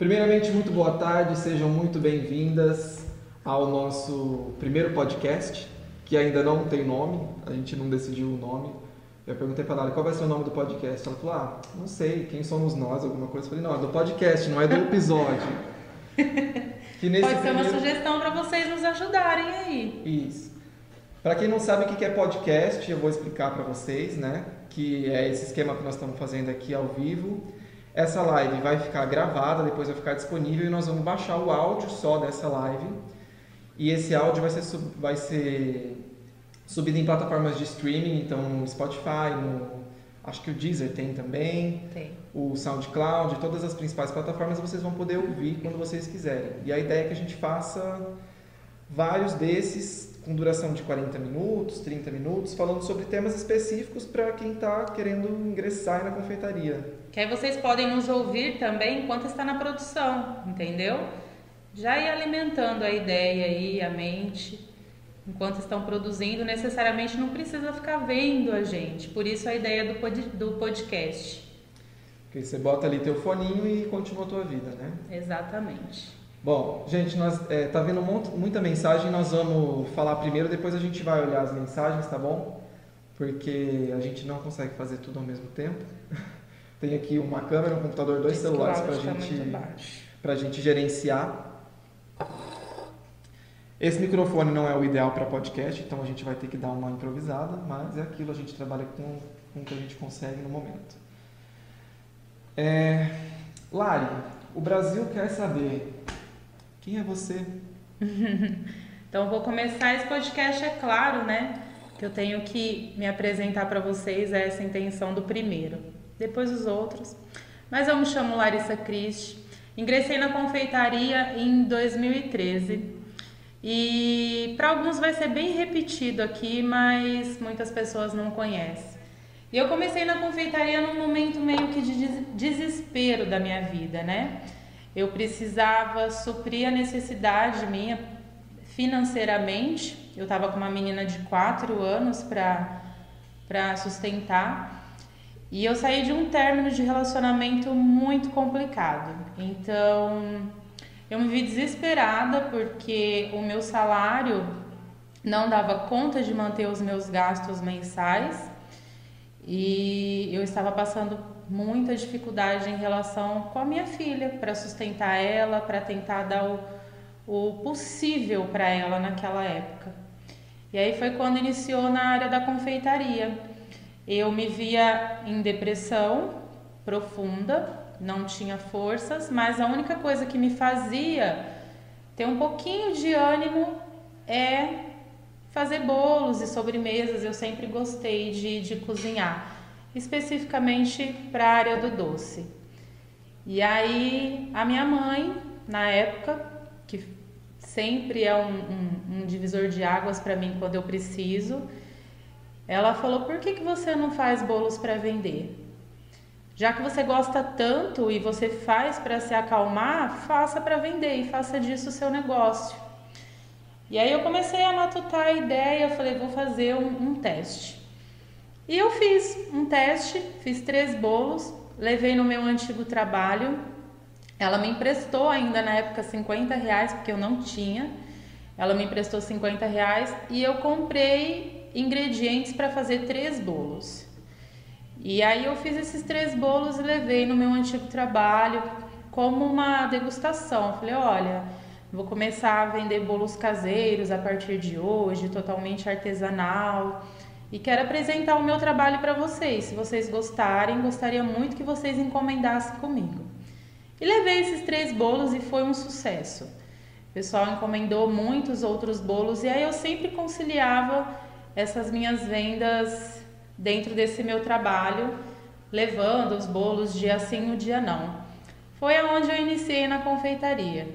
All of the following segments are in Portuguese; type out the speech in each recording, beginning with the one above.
Primeiramente, muito boa tarde, sejam muito bem-vindas ao nosso primeiro podcast, que ainda não tem nome, a gente não decidiu o nome. Eu perguntei para ela qual vai ser o nome do podcast. Ela falou: Ah, não sei, quem somos nós, alguma coisa. Eu falei: Não, é do podcast, não é do episódio. Pode ser primeiro... uma sugestão para vocês nos ajudarem aí. Isso. Para quem não sabe o que é podcast, eu vou explicar para vocês, né? Que é esse esquema que nós estamos fazendo aqui ao vivo. Essa live vai ficar gravada, depois vai ficar disponível e nós vamos baixar o áudio só dessa live. E esse áudio vai ser, vai ser subido em plataformas de streaming, então no Spotify, no, acho que o Deezer tem também, tem. o SoundCloud, todas as principais plataformas vocês vão poder ouvir quando vocês quiserem. E a ideia é que a gente faça vários desses com duração de 40 minutos, 30 minutos, falando sobre temas específicos para quem está querendo ingressar na confeitaria. Que aí vocês podem nos ouvir também enquanto está na produção, entendeu? Já ir alimentando a ideia aí, a mente, enquanto estão produzindo, necessariamente não precisa ficar vendo a gente. Por isso a ideia do, pod, do podcast. Porque você bota ali teu foninho e continua a tua vida, né? Exatamente. Bom, gente, nós é, tá vendo muita mensagem, nós vamos falar primeiro, depois a gente vai olhar as mensagens, tá bom? Porque a gente não consegue fazer tudo ao mesmo tempo. Tem aqui uma câmera, um computador, dois Esse celulares para gente, a gente gerenciar. Esse microfone não é o ideal para podcast, então a gente vai ter que dar uma improvisada, mas é aquilo, a gente trabalha com, com o que a gente consegue no momento. É, Lari, o Brasil quer saber quem é você? então vou começar esse podcast, é claro, né? Que eu tenho que me apresentar para vocês, é essa intenção do primeiro depois os outros. Mas eu me chamo Larissa Christ. Ingressei na confeitaria em 2013 e para alguns vai ser bem repetido aqui, mas muitas pessoas não conhecem. E eu comecei na confeitaria num momento meio que de desespero da minha vida, né? Eu precisava suprir a necessidade minha financeiramente. Eu estava com uma menina de 4 anos para sustentar e eu saí de um término de relacionamento muito complicado. Então, eu me vi desesperada porque o meu salário não dava conta de manter os meus gastos mensais e eu estava passando muita dificuldade em relação com a minha filha para sustentar ela, para tentar dar o, o possível para ela naquela época. E aí foi quando iniciou na área da confeitaria. Eu me via em depressão profunda, não tinha forças, mas a única coisa que me fazia ter um pouquinho de ânimo é fazer bolos e sobremesas. Eu sempre gostei de, de cozinhar, especificamente para a área do doce. E aí, a minha mãe, na época, que sempre é um, um, um divisor de águas para mim quando eu preciso, ela falou: por que, que você não faz bolos para vender? Já que você gosta tanto e você faz para se acalmar, faça para vender e faça disso o seu negócio. E aí eu comecei a matutar a ideia, falei, vou fazer um, um teste. E eu fiz um teste, fiz três bolos, levei no meu antigo trabalho. Ela me emprestou ainda na época 50 reais, porque eu não tinha. Ela me emprestou 50 reais e eu comprei ingredientes para fazer três bolos. E aí eu fiz esses três bolos e levei no meu antigo trabalho como uma degustação. Falei, olha, vou começar a vender bolos caseiros a partir de hoje, totalmente artesanal. E quero apresentar o meu trabalho para vocês. Se vocês gostarem, gostaria muito que vocês encomendassem comigo. E levei esses três bolos e foi um sucesso. O pessoal encomendou muitos outros bolos e aí eu sempre conciliava essas minhas vendas dentro desse meu trabalho, levando os bolos dia sim, o dia não. Foi aonde eu iniciei na confeitaria.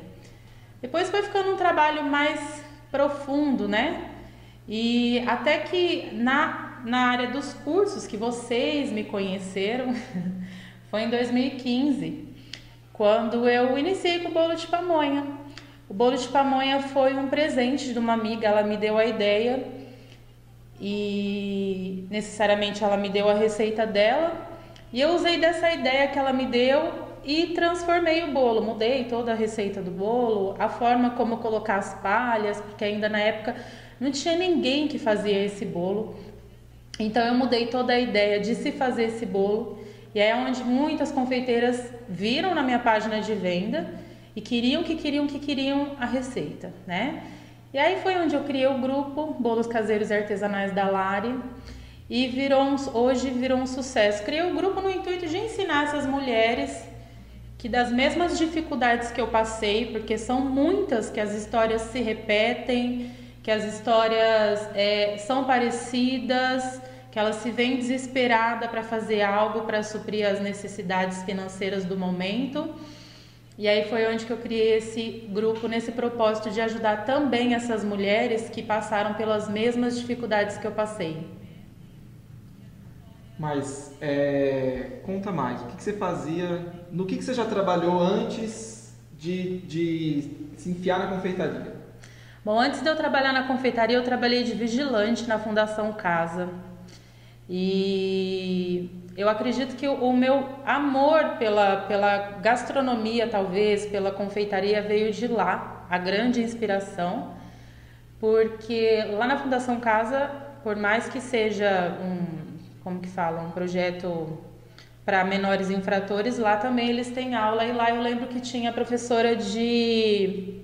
Depois foi ficando um trabalho mais profundo, né? E até que na, na área dos cursos que vocês me conheceram, foi em 2015, quando eu iniciei com o bolo de pamonha. O bolo de pamonha foi um presente de uma amiga, ela me deu a ideia e necessariamente ela me deu a receita dela e eu usei dessa ideia que ela me deu e transformei o bolo, mudei toda a receita do bolo, a forma como colocar as palhas, porque ainda na época não tinha ninguém que fazia esse bolo. Então eu mudei toda a ideia de se fazer esse bolo. E é onde muitas confeiteiras viram na minha página de venda e queriam que queriam que queriam a receita, né? E aí foi onde eu criei o grupo Bolos Caseiros e Artesanais da Lari e virou um, hoje virou um sucesso. Criei o grupo no intuito de ensinar essas mulheres que das mesmas dificuldades que eu passei, porque são muitas que as histórias se repetem, que as histórias é, são parecidas, que elas se veem desesperada para fazer algo para suprir as necessidades financeiras do momento. E aí foi onde que eu criei esse grupo nesse propósito de ajudar também essas mulheres que passaram pelas mesmas dificuldades que eu passei. Mas é, conta mais, o que, que, você fazia, no que, que você já trabalhou antes de, de se enfiar na confeitaria? Bom, antes de eu trabalhar na confeitaria, eu trabalhei de vigilante na Fundação Casa. E eu acredito que o, meu amor pela, pela gastronomia, talvez, pela confeitaria, veio de lá, a grande inspiração, porque lá na Fundação Casa, por mais que seja um, como que fala, um projeto para menores infratores, lá também eles têm aula, e lá eu lembro que tinha professora de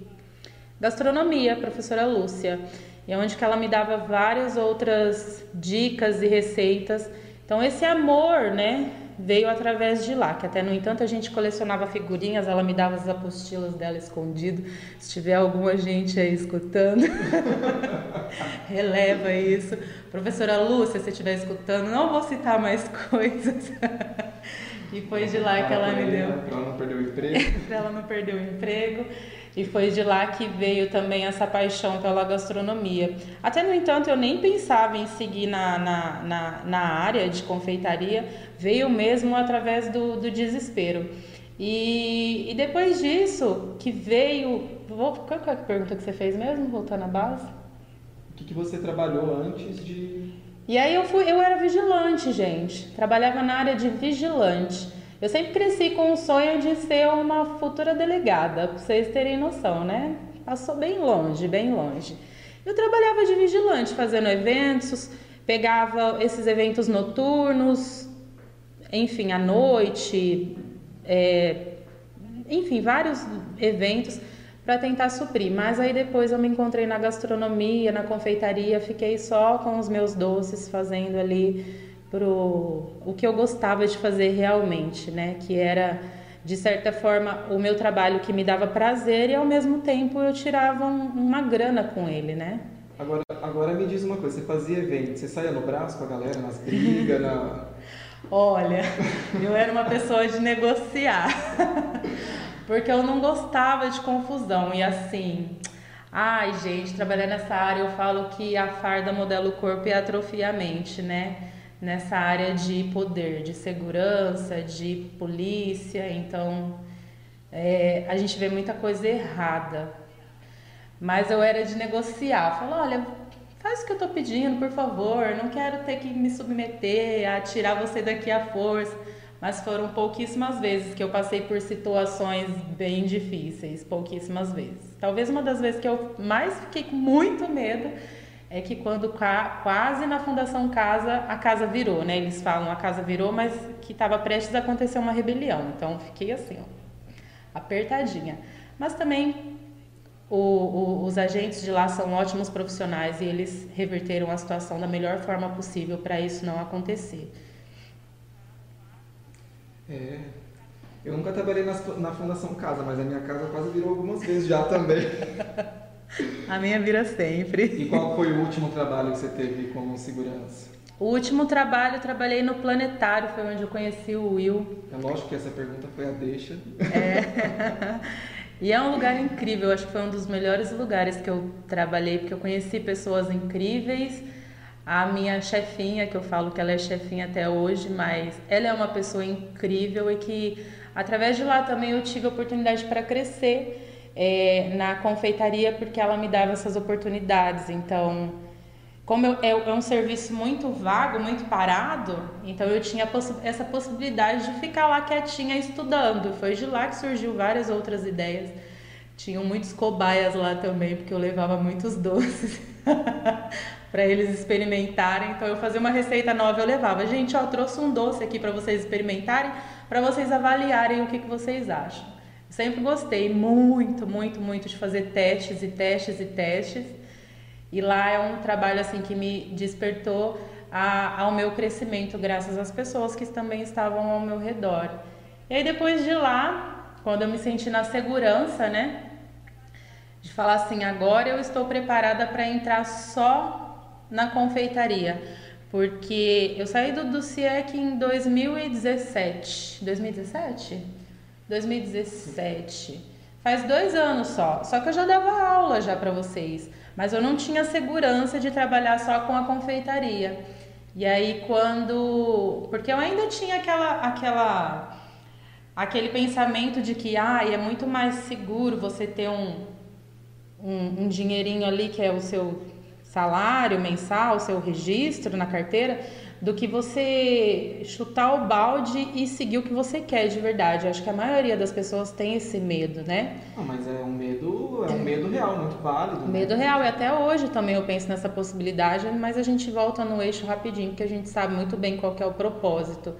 gastronomia, professora Lúcia, e onde que ela me dava várias outras dicas e receitas. Então esse amor, né, veio através de lá, que até no entanto a gente colecionava figurinhas, ela me dava as apostilas dela escondido. Se tiver alguma gente aí escutando, releva isso. Professora Lúcia, se estiver escutando, não vou citar mais coisas. E foi de lá que ela me deu. Para ela não perder o emprego. para ela não perder o emprego. E foi de lá que veio também essa paixão pela gastronomia. Até no entanto, eu nem pensava em seguir na, na, na, na área de confeitaria, veio mesmo através do, do desespero. E, e depois disso, que veio. Vou, qual é a pergunta que você fez mesmo, voltando à base? O que, que você trabalhou antes de. E aí eu fui, eu era vigilante, gente. Trabalhava na área de vigilante. Eu sempre cresci com o sonho de ser uma futura delegada, para vocês terem noção, né? Passou bem longe, bem longe. Eu trabalhava de vigilante, fazendo eventos, pegava esses eventos noturnos, enfim, à noite, é, enfim, vários eventos para tentar suprir. Mas aí depois eu me encontrei na gastronomia, na confeitaria, fiquei só com os meus doces, fazendo ali pro o que eu gostava de fazer realmente, né? Que era de certa forma o meu trabalho que me dava prazer e ao mesmo tempo eu tirava um, uma grana com ele, né? Agora, agora me diz uma coisa, você fazia evento, você saía no braço com a galera, nas brigas, na... Olha, eu era uma pessoa de negociar, porque eu não gostava de confusão e assim, ai gente, trabalhar nessa área eu falo que a farda modela o corpo e atrofia a mente, né? nessa área de poder, de segurança, de polícia. Então, é, a gente vê muita coisa errada. Mas eu era de negociar. Falou, olha, faz o que eu estou pedindo, por favor. Não quero ter que me submeter a tirar você daqui à força. Mas foram pouquíssimas vezes que eu passei por situações bem difíceis, pouquíssimas vezes. Talvez uma das vezes que eu mais fiquei com muito medo é que quando quase na Fundação Casa, a casa virou, né? Eles falam a casa virou, mas que estava prestes a acontecer uma rebelião. Então fiquei assim, ó, apertadinha. Mas também o, o, os agentes de lá são ótimos profissionais e eles reverteram a situação da melhor forma possível para isso não acontecer. É, eu nunca trabalhei na, na Fundação Casa, mas a minha casa quase virou algumas vezes já também. A minha vira sempre. E qual foi o último trabalho que você teve como segurança? O último trabalho eu trabalhei no Planetário, foi onde eu conheci o Will. É lógico que essa pergunta foi a deixa. É. E é um lugar incrível, acho que foi um dos melhores lugares que eu trabalhei, porque eu conheci pessoas incríveis. A minha chefinha, que eu falo que ela é chefinha até hoje, mas ela é uma pessoa incrível e que através de lá também eu tive oportunidade para crescer é, na confeitaria porque ela me dava essas oportunidades. Então, como eu, é, é, um serviço muito vago, muito parado, então eu tinha possi essa possibilidade de ficar lá quietinha estudando. Foi de lá que surgiu várias outras ideias. Tinham muitos cobaias lá também, porque eu levava muitos doces para eles experimentarem. Então eu fazia uma receita nova, eu levava, gente, ó, trouxe um doce aqui para vocês experimentarem, para vocês avaliarem o que, que vocês acham. Sempre gostei muito, muito, muito de fazer testes e testes e testes. E lá é um trabalho assim que me despertou a, ao meu crescimento, graças às pessoas que também estavam ao meu redor. E aí depois de lá, quando eu me senti na segurança, né, de falar assim, agora eu estou preparada para entrar só na confeitaria, porque eu saí do, do CIEC em 2017. 2017? 2017. Faz dois anos só. Só que eu já dava aula já para vocês mas eu não tinha segurança de trabalhar só com a confeitaria. E aí quando, porque eu ainda tinha aquela aquela aquele pensamento de que ah, é muito mais seguro você ter um, um, um dinheirinho ali que é o seu salário mensal, seu registro na carteira, do que você chutar o balde e seguir o que você quer de verdade. acho que a maioria das pessoas tem esse medo, né? Não, mas é um medo, é um medo real, muito válido. Né? Medo real, e até hoje também eu penso nessa possibilidade, mas a gente volta no eixo rapidinho, porque a gente sabe muito bem qual é o propósito.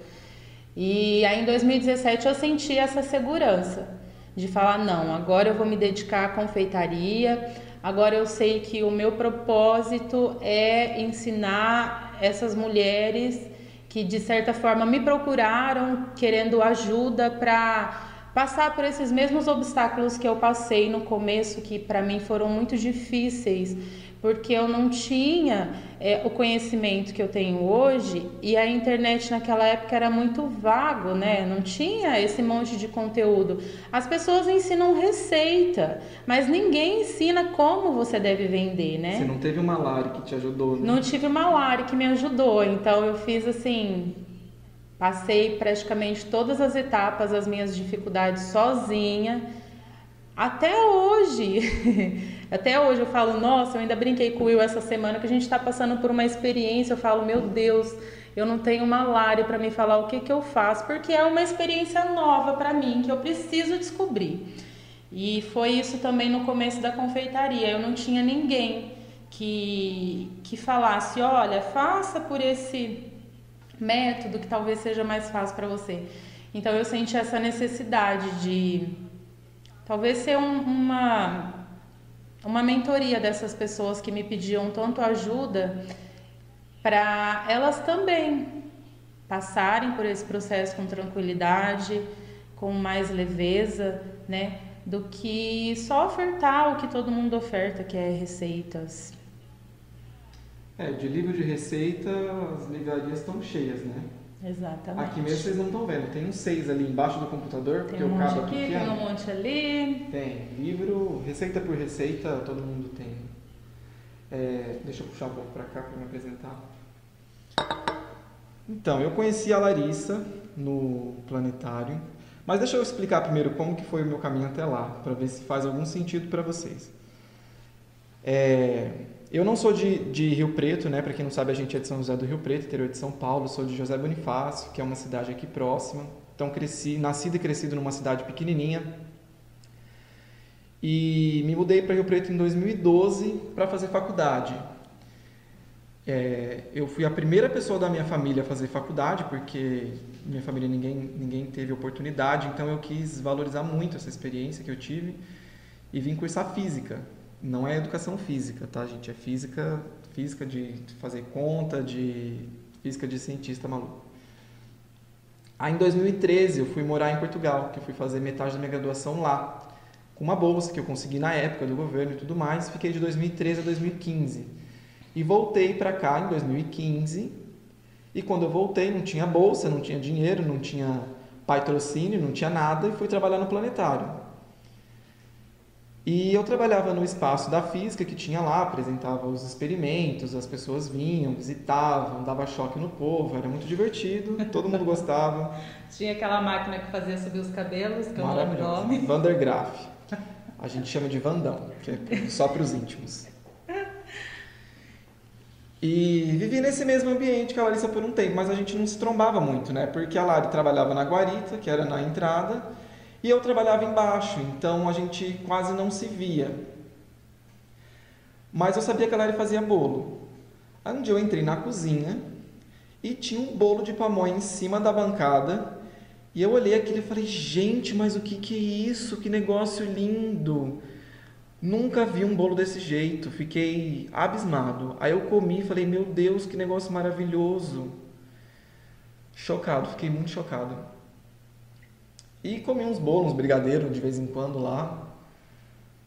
E aí em 2017 eu senti essa segurança de falar, não, agora eu vou me dedicar à confeitaria, agora eu sei que o meu propósito é ensinar essas mulheres que de certa forma me procuraram querendo ajuda para passar por esses mesmos obstáculos que eu passei no começo, que para mim foram muito difíceis porque eu não tinha é, o conhecimento que eu tenho hoje e a internet naquela época era muito vago, né? Não tinha esse monte de conteúdo. As pessoas ensinam receita, mas ninguém ensina como você deve vender, né? Você não teve uma Lari que te ajudou, né? Não tive uma Lari que me ajudou, então eu fiz assim, passei praticamente todas as etapas, as minhas dificuldades sozinha. Até hoje. Até hoje eu falo, nossa, eu ainda brinquei com o Will essa semana que a gente está passando por uma experiência. Eu falo, meu Deus, eu não tenho uma Lari para me falar o que, que eu faço, porque é uma experiência nova para mim que eu preciso descobrir. E foi isso também no começo da confeitaria. Eu não tinha ninguém que, que falasse, olha, faça por esse método que talvez seja mais fácil para você. Então eu senti essa necessidade de talvez ser um, uma uma mentoria dessas pessoas que me pediam tanto ajuda para elas também passarem por esse processo com tranquilidade, com mais leveza, né, do que só ofertar o que todo mundo oferta, que é receitas. É, de livro de receita, as livrarias estão cheias, né? Exatamente. Aqui mesmo vocês não estão vendo. Tem uns seis ali embaixo do computador, porque tem um o cabo aqui, pequeno. Tem um monte ali. Tem. Livro, receita por receita, todo mundo tem. É, deixa eu puxar um pouco para cá para me apresentar. Então, eu conheci a Larissa no planetário, mas deixa eu explicar primeiro como que foi o meu caminho até lá, para ver se faz algum sentido para vocês. É, eu não sou de, de Rio Preto, né? Para quem não sabe, a gente é de São José do Rio Preto, interior de São Paulo. Sou de José Bonifácio, que é uma cidade aqui próxima. Então, cresci, nascido e crescido numa cidade pequenininha. E me mudei para Rio Preto em 2012 para fazer faculdade. É, eu fui a primeira pessoa da minha família a fazer faculdade, porque minha família ninguém, ninguém teve oportunidade, então eu quis valorizar muito essa experiência que eu tive e vim cursar física. Não é educação física, tá, gente? É física, física de fazer conta, de física de cientista maluco. Aí em 2013 eu fui morar em Portugal, que eu fui fazer metade da minha graduação lá, com uma bolsa que eu consegui na época do governo e tudo mais. Fiquei de 2013 a 2015. E voltei para cá em 2015. E quando eu voltei, não tinha bolsa, não tinha dinheiro, não tinha patrocínio, não tinha nada e fui trabalhar no planetário. E eu trabalhava no espaço da física que tinha lá, apresentava os experimentos, as pessoas vinham, visitavam, dava choque no povo, era muito divertido, todo mundo gostava. tinha aquela máquina que fazia subir os cabelos, que eu não lembro o nome. Vandergraaf. A gente chama de Vandão, que é só para os íntimos. E vivi nesse mesmo ambiente que a Larissa por um tempo, mas a gente não se trombava muito, né? Porque a Lari trabalhava na guarita, que era na entrada, e eu trabalhava embaixo, então a gente quase não se via. Mas eu sabia que a Lari fazia bolo. Aí um dia eu entrei na cozinha e tinha um bolo de pamonha em cima da bancada. E eu olhei aquilo e falei, gente, mas o que, que é isso? Que negócio lindo! Nunca vi um bolo desse jeito, fiquei abismado. Aí eu comi e falei, meu Deus, que negócio maravilhoso. Chocado, fiquei muito chocado. E comi uns bolos, uns brigadeiros de vez em quando lá.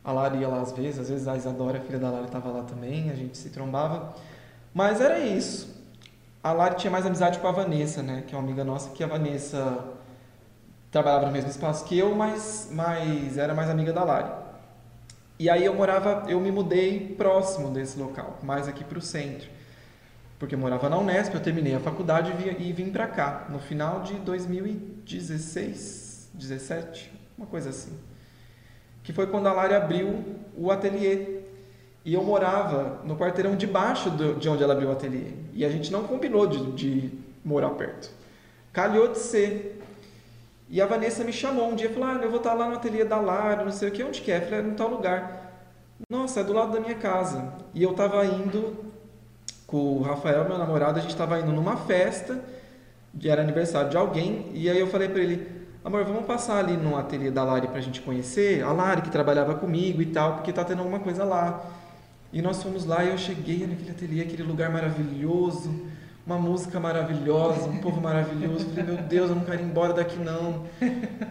A Lari ia lá às vezes, às vezes a Isadora, a filha da Lari, estava lá também, a gente se trombava. Mas era isso. A Lari tinha mais amizade com a Vanessa, né? Que é uma amiga nossa, que a Vanessa trabalhava no mesmo espaço que eu, mas, mas era mais amiga da Lari. E aí eu morava, eu me mudei próximo desse local, mais aqui para o centro. Porque eu morava na Unesp, eu terminei a faculdade e vim, e vim para cá, no final de 2016, 17, uma coisa assim. Que foi quando a Lari abriu o ateliê. E eu morava no quarteirão de baixo do, de onde ela abriu o ateliê. E a gente não combinou de, de morar perto. Calhou de ser. E a Vanessa me chamou um dia e falou: Ah, eu vou estar lá no ateliê da Lara, não sei o que, onde que é? Eu falei: É no tal lugar. Nossa, é do lado da minha casa. E eu estava indo com o Rafael, meu namorado, a gente estava indo numa festa, era aniversário de alguém, e aí eu falei para ele: Amor, vamos passar ali no ateliê da Lari para a gente conhecer? A Lari que trabalhava comigo e tal, porque tá tendo alguma coisa lá. E nós fomos lá e eu cheguei naquele ateliê, aquele lugar maravilhoso uma música maravilhosa, um povo maravilhoso. Eu falei, meu Deus, eu não quero ir embora daqui não.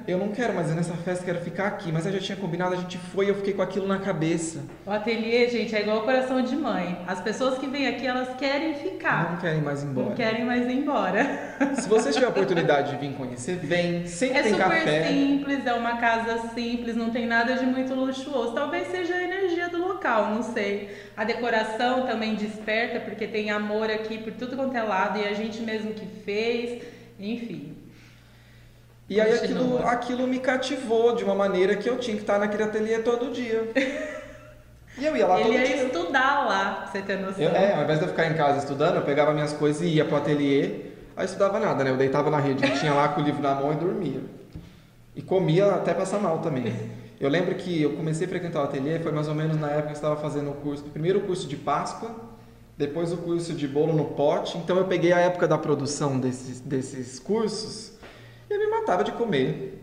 Eu não quero mais ir nessa festa, quero ficar aqui. Mas eu já tinha combinado, a gente foi e eu fiquei com aquilo na cabeça. O ateliê, gente, é igual o coração de mãe. As pessoas que vêm aqui, elas querem ficar. Não querem mais ir embora. Não querem mais ir embora. Se você tiver a oportunidade de vir conhecer, vem. Sempre é tem café. É super simples, é uma casa simples, não tem nada de muito luxuoso. Talvez seja a energia do local, não sei. A decoração também desperta, porque tem amor aqui por tudo quanto é lado e a gente mesmo que fez, enfim. E aí aquilo, aquilo me cativou de uma maneira que eu tinha que estar naquele ateliê todo dia. E eu ia lá Ele todo ia dia. estudar lá, pra você ter noção. Eu, é, ao invés de eu ficar em casa estudando, eu pegava minhas coisas e ia pro ateliê. Aí estudava nada, né? Eu deitava na rede, tinha lá com o livro na mão e dormia. E comia até passar mal também. Eu lembro que eu comecei a frequentar o ateliê, foi mais ou menos na época que eu estava fazendo o curso, primeiro o curso de Páscoa, depois o curso de bolo no pote. Então eu peguei a época da produção desses, desses cursos e eu me matava de comer.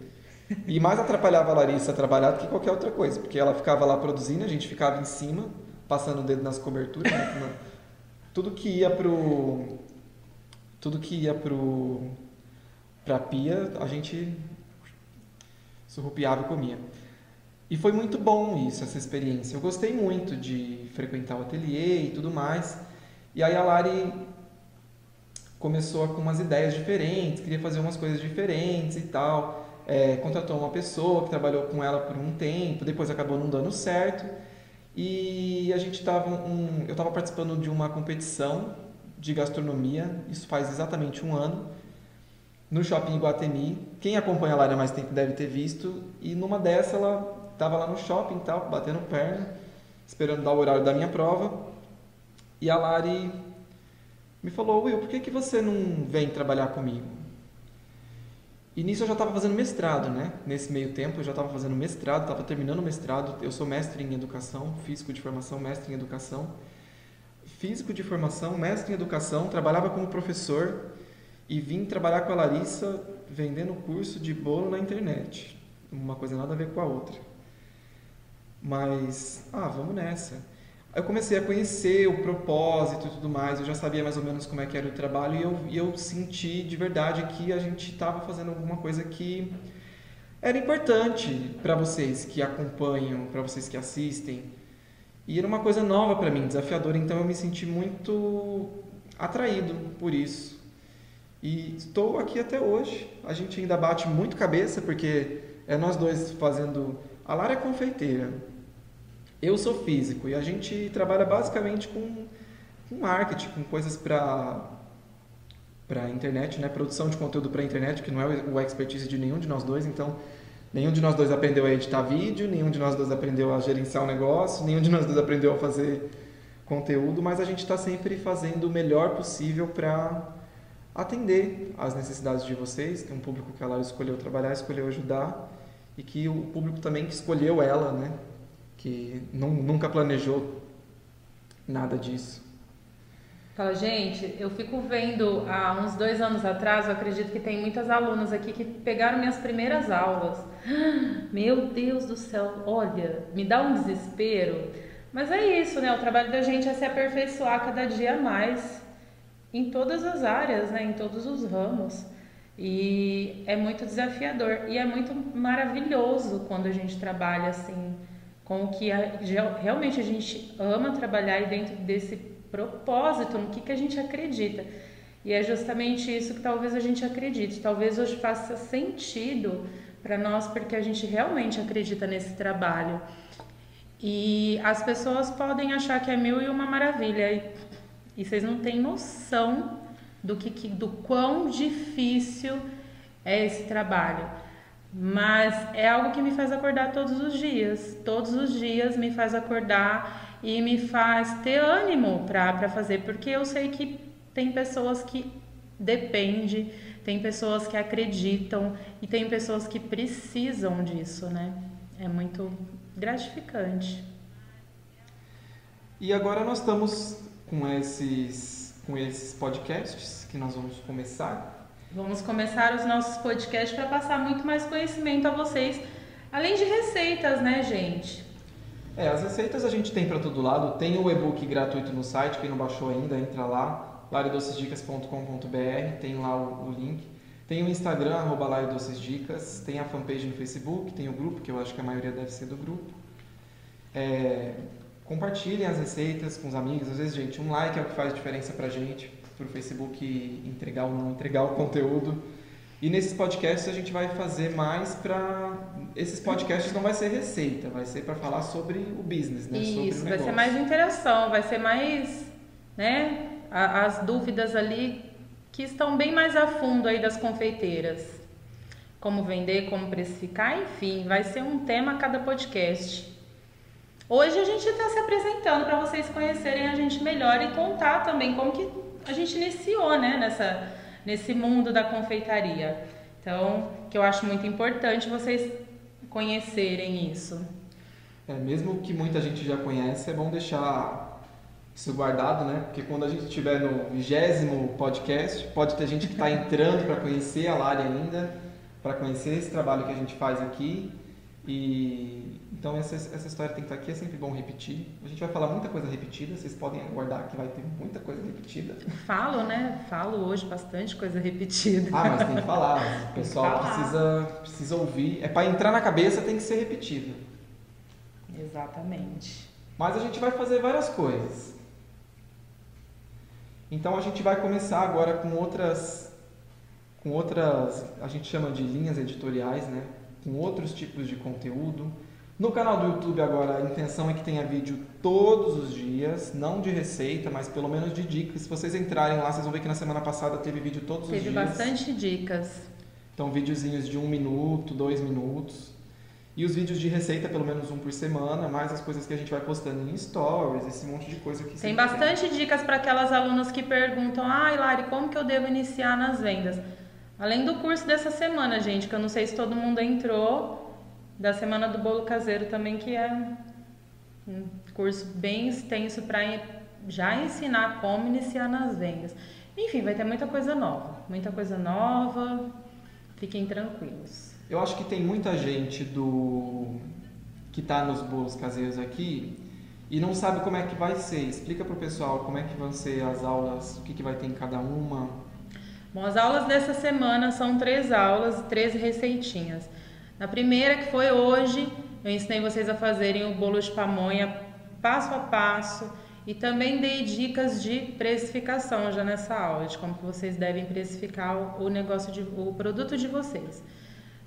E mais atrapalhava a Larissa a trabalhar do que qualquer outra coisa, porque ela ficava lá produzindo, a gente ficava em cima, passando o dedo nas coberturas. Né? Tudo que ia pro. Tudo que ia pro. pra pia, a gente surrupiava e comia. E foi muito bom isso, essa experiência. Eu gostei muito de frequentar o ateliê e tudo mais. E aí a Lari começou com umas ideias diferentes, queria fazer umas coisas diferentes e tal. É, contratou uma pessoa que trabalhou com ela por um tempo, depois acabou não dando certo. E a gente estava um, eu estava participando de uma competição de gastronomia, isso faz exatamente um ano, no Shopping Iguatemi. Quem acompanha a Lari há mais tempo deve ter visto. E numa dessa ela estava lá no shopping tal, batendo perna, esperando dar o horário da minha prova. E a Lari me falou, Will, por que, que você não vem trabalhar comigo? E nisso eu já estava fazendo mestrado, né? Nesse meio tempo eu já estava fazendo mestrado, estava terminando o mestrado. Eu sou mestre em educação, físico de formação, mestre em educação. Físico de formação, mestre em educação, trabalhava como professor e vim trabalhar com a Larissa vendendo curso de bolo na internet. Uma coisa nada a ver com a outra. Mas, ah, vamos nessa. Eu comecei a conhecer o propósito e tudo mais, eu já sabia mais ou menos como é que era o trabalho e eu, e eu senti de verdade que a gente estava fazendo alguma coisa que era importante para vocês que acompanham, para vocês que assistem. E era uma coisa nova para mim, desafiadora, então eu me senti muito atraído por isso. E estou aqui até hoje. A gente ainda bate muito cabeça porque é nós dois fazendo. A Lara é confeiteira, eu sou físico e a gente trabalha basicamente com, com marketing, com coisas para para internet, né? Produção de conteúdo para internet, que não é o expertise de nenhum de nós dois, então nenhum de nós dois aprendeu a editar vídeo, nenhum de nós dois aprendeu a gerenciar o um negócio, nenhum de nós dois aprendeu a fazer conteúdo, mas a gente está sempre fazendo o melhor possível para atender às necessidades de vocês, que é um público que a Lara escolheu trabalhar, escolheu ajudar, e que o público também que escolheu ela, né? Que não, nunca planejou nada disso. Fala, gente, eu fico vendo há uns dois anos atrás, eu acredito que tem muitas alunas aqui que pegaram minhas primeiras aulas. Meu Deus do céu, olha, me dá um desespero. Mas é isso, né? O trabalho da gente é se aperfeiçoar cada dia mais em todas as áreas, né? Em todos os ramos. E é muito desafiador e é muito maravilhoso quando a gente trabalha assim com o que a, realmente a gente ama trabalhar e dentro desse propósito, no que, que a gente acredita. E é justamente isso que talvez a gente acredite. Talvez hoje faça sentido para nós porque a gente realmente acredita nesse trabalho. E as pessoas podem achar que é mil e uma maravilha. E, e vocês não têm noção do que, do quão difícil é esse trabalho. Mas é algo que me faz acordar todos os dias. Todos os dias me faz acordar e me faz ter ânimo para fazer, porque eu sei que tem pessoas que dependem, tem pessoas que acreditam e tem pessoas que precisam disso, né? É muito gratificante. E agora nós estamos com esses, com esses podcasts que nós vamos começar. Vamos começar os nossos podcasts para passar muito mais conhecimento a vocês, além de receitas, né, gente? É, as receitas a gente tem para todo lado. Tem o e-book gratuito no site, quem não baixou ainda, entra lá, laredocesdicas.com.br, tem lá o, o, link. Tem o Instagram, arroba laredocesdicas, tem a fanpage no Facebook, tem o grupo, que eu acho que a maioria deve ser do grupo. É, compartilhem as receitas com os amigos. Às vezes, gente, um like é o que faz diferença pra gente, pro Facebook entregar ou não entregar o conteúdo. E nesses podcasts a gente vai fazer mais para esses podcasts não vai ser receita, vai ser para falar sobre o business, né? Isso, vai ser mais interação, vai ser mais, né, as dúvidas ali que estão bem mais a fundo aí das confeiteiras. Como vender, como precificar, enfim, vai ser um tema a cada podcast. Hoje a gente está se apresentando para vocês conhecerem a gente melhor e contar também como que a gente iniciou, né, nessa, nesse mundo da confeitaria. Então, que eu acho muito importante vocês conhecerem isso. É, mesmo que muita gente já conhece, é bom deixar isso guardado, né? Porque quando a gente estiver no vigésimo podcast, pode ter gente que está entrando para conhecer a Lari ainda, para conhecer esse trabalho que a gente faz aqui e então essa, essa história tem que estar aqui, é sempre bom repetir. A gente vai falar muita coisa repetida, vocês podem aguardar que vai ter muita coisa repetida. Falo, né? Falo hoje bastante coisa repetida. Ah, mas tem que falar. O pessoal precisa, precisa ouvir. É para entrar na cabeça tem que ser repetido. Exatamente. Mas a gente vai fazer várias coisas. Então a gente vai começar agora com outras com outras, a gente chama de linhas editoriais, né? com outros tipos de conteúdo. No canal do YouTube agora a intenção é que tenha vídeo todos os dias, não de receita, mas pelo menos de dicas. Se vocês entrarem lá, vocês vão ver que na semana passada teve vídeo todos teve os dias. Teve bastante dicas. Então, videozinhos de um minuto, dois minutos. E os vídeos de receita, pelo menos um por semana, mais as coisas que a gente vai postando em stories, esse monte de coisa que Tem bastante tem. dicas para aquelas alunas que perguntam: ai, ah, Lari, como que eu devo iniciar nas vendas? Além do curso dessa semana, gente, que eu não sei se todo mundo entrou, da semana do bolo caseiro também, que é um curso bem extenso para já ensinar como iniciar nas vendas. Enfim, vai ter muita coisa nova, muita coisa nova. Fiquem tranquilos. Eu acho que tem muita gente do que está nos bolos caseiros aqui e não sabe como é que vai ser. Explica para o pessoal como é que vão ser as aulas, o que, que vai ter em cada uma. Bom, as aulas dessa semana são três aulas, três receitinhas. Na primeira, que foi hoje, eu ensinei vocês a fazerem o bolo de pamonha passo a passo e também dei dicas de precificação já nessa aula, de como que vocês devem precificar o negócio de, o produto de vocês.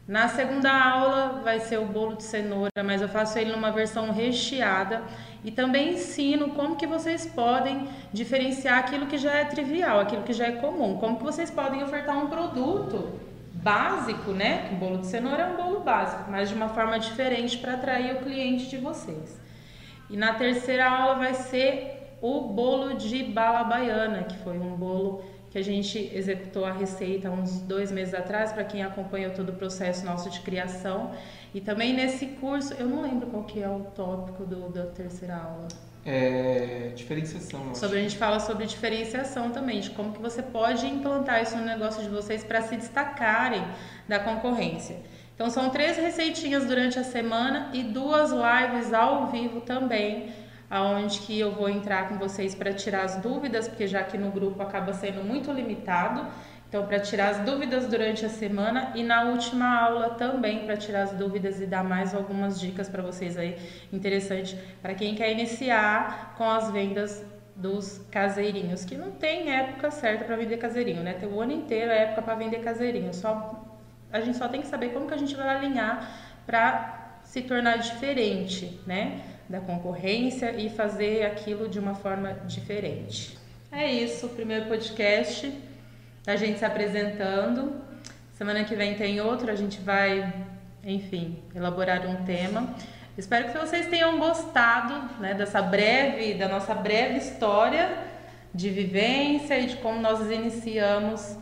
Na segunda aula vai ser o bolo de cenoura, mas eu faço ele numa versão recheada e também ensino como que vocês podem diferenciar aquilo que já é trivial, aquilo que já é comum, como que vocês podem ofertar um produto básico, né? O bolo de cenoura é um bolo básico, mas de uma forma diferente para atrair o cliente de vocês. E na terceira aula vai ser o bolo de bala baiana, que foi um bolo que a gente executou a receita uns dois meses atrás, para quem acompanhou todo o processo nosso de criação. E também nesse curso, eu não lembro qual que é o tópico do, da terceira aula. É, diferenciação. Sobre, a gente fala sobre diferenciação também, de como que você pode implantar isso no negócio de vocês para se destacarem da concorrência. Então são três receitinhas durante a semana e duas lives ao vivo também aonde que eu vou entrar com vocês para tirar as dúvidas, porque já que no grupo acaba sendo muito limitado, então para tirar as dúvidas durante a semana e na última aula também para tirar as dúvidas e dar mais algumas dicas para vocês aí interessante para quem quer iniciar com as vendas dos caseirinhos, que não tem época certa para vender caseirinho, né? Tem o ano inteiro a época para vender caseirinho. Só a gente só tem que saber como que a gente vai alinhar para se tornar diferente, né? da concorrência e fazer aquilo de uma forma diferente. É isso, o primeiro podcast, a gente se apresentando. Semana que vem tem outro, a gente vai, enfim, elaborar um tema. Espero que vocês tenham gostado né, dessa breve, da nossa breve história de vivência e de como nós iniciamos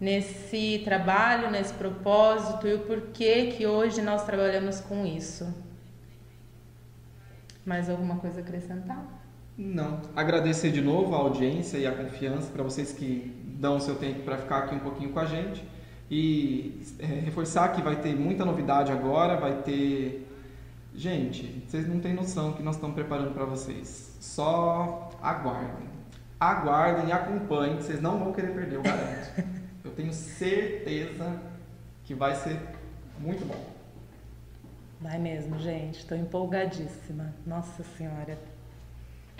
nesse trabalho, nesse propósito e o porquê que hoje nós trabalhamos com isso. Mais alguma coisa a acrescentar? Não. Agradecer de novo a audiência e a confiança para vocês que dão o seu tempo para ficar aqui um pouquinho com a gente. E é, reforçar que vai ter muita novidade agora, vai ter. Gente, vocês não têm noção do que nós estamos preparando para vocês. Só aguardem. Aguardem e acompanhem, que vocês não vão querer perder, eu garanto. eu tenho certeza que vai ser muito bom. Vai mesmo, gente. Estou empolgadíssima. Nossa Senhora.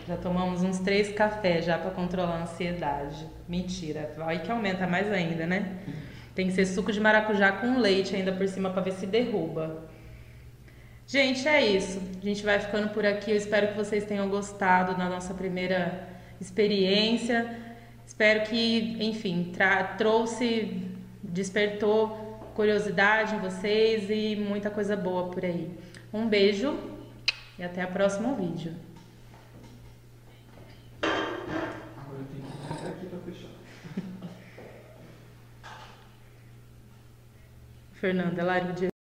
Já tomamos uns três cafés já para controlar a ansiedade. Mentira. Aí que aumenta mais ainda, né? Tem que ser suco de maracujá com leite ainda por cima para ver se derruba. Gente, é isso. A gente vai ficando por aqui. Eu espero que vocês tenham gostado da nossa primeira experiência. Espero que, enfim, trouxe, despertou curiosidade em vocês e muita coisa boa por aí. Um beijo e até o próximo vídeo. Agora eu tenho que aqui para fechar. Fernanda, de